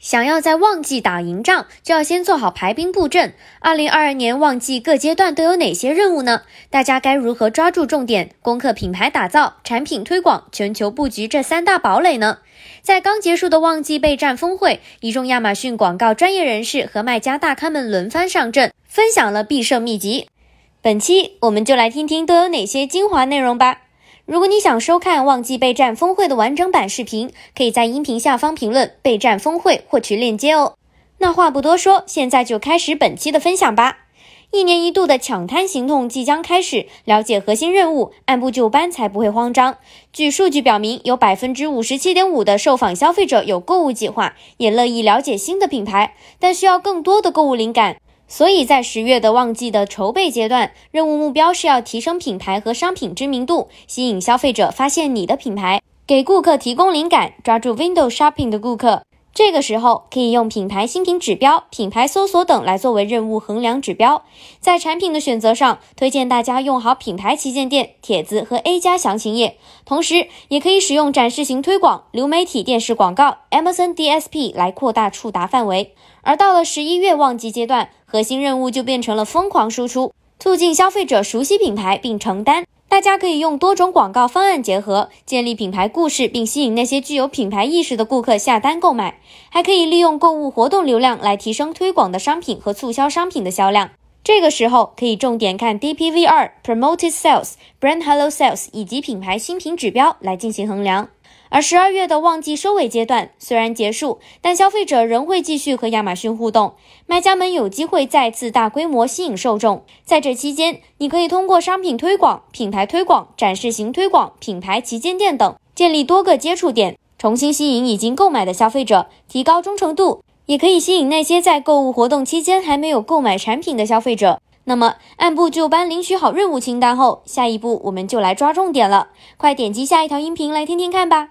想要在旺季打赢仗，就要先做好排兵布阵。二零二二年旺季各阶段都有哪些任务呢？大家该如何抓住重点，攻克品牌打造、产品推广、全球布局这三大堡垒呢？在刚结束的旺季备战峰会，一众亚马逊广告专业人士和卖家大咖们轮番上阵，分享了必胜秘籍。本期我们就来听听都有哪些精华内容吧。如果你想收看旺季备战峰会的完整版视频，可以在音频下方评论“备战峰会”获取链接哦。那话不多说，现在就开始本期的分享吧。一年一度的抢滩行动即将开始，了解核心任务，按部就班才不会慌张。据数据表明，有百分之五十七点五的受访消费者有购物计划，也乐意了解新的品牌，但需要更多的购物灵感。所以在十月的旺季的筹备阶段，任务目标是要提升品牌和商品知名度，吸引消费者发现你的品牌，给顾客提供灵感，抓住 window shopping 的顾客。这个时候可以用品牌新品指标、品牌搜索等来作为任务衡量指标。在产品的选择上，推荐大家用好品牌旗舰店帖子和 A 加详情页，同时也可以使用展示型推广、流媒体电视广告、Amazon DSP 来扩大触达范围。而到了十一月旺季阶段，核心任务就变成了疯狂输出，促进消费者熟悉品牌并承担。大家可以用多种广告方案结合，建立品牌故事，并吸引那些具有品牌意识的顾客下单购买。还可以利用购物活动流量来提升推广的商品和促销商品的销量。这个时候可以重点看 DPV 二 Promoted Sales、Brand Hello Sales 以及品牌新品指标来进行衡量。而十二月的旺季收尾阶段虽然结束，但消费者仍会继续和亚马逊互动，卖家们有机会再次大规模吸引受众。在这期间，你可以通过商品推广、品牌推广、展示型推广、品牌旗舰店等，建立多个接触点，重新吸引已经购买的消费者，提高忠诚度，也可以吸引那些在购物活动期间还没有购买产品的消费者。那么，按部就班领取好任务清单后，下一步我们就来抓重点了。快点击下一条音频来听听看吧。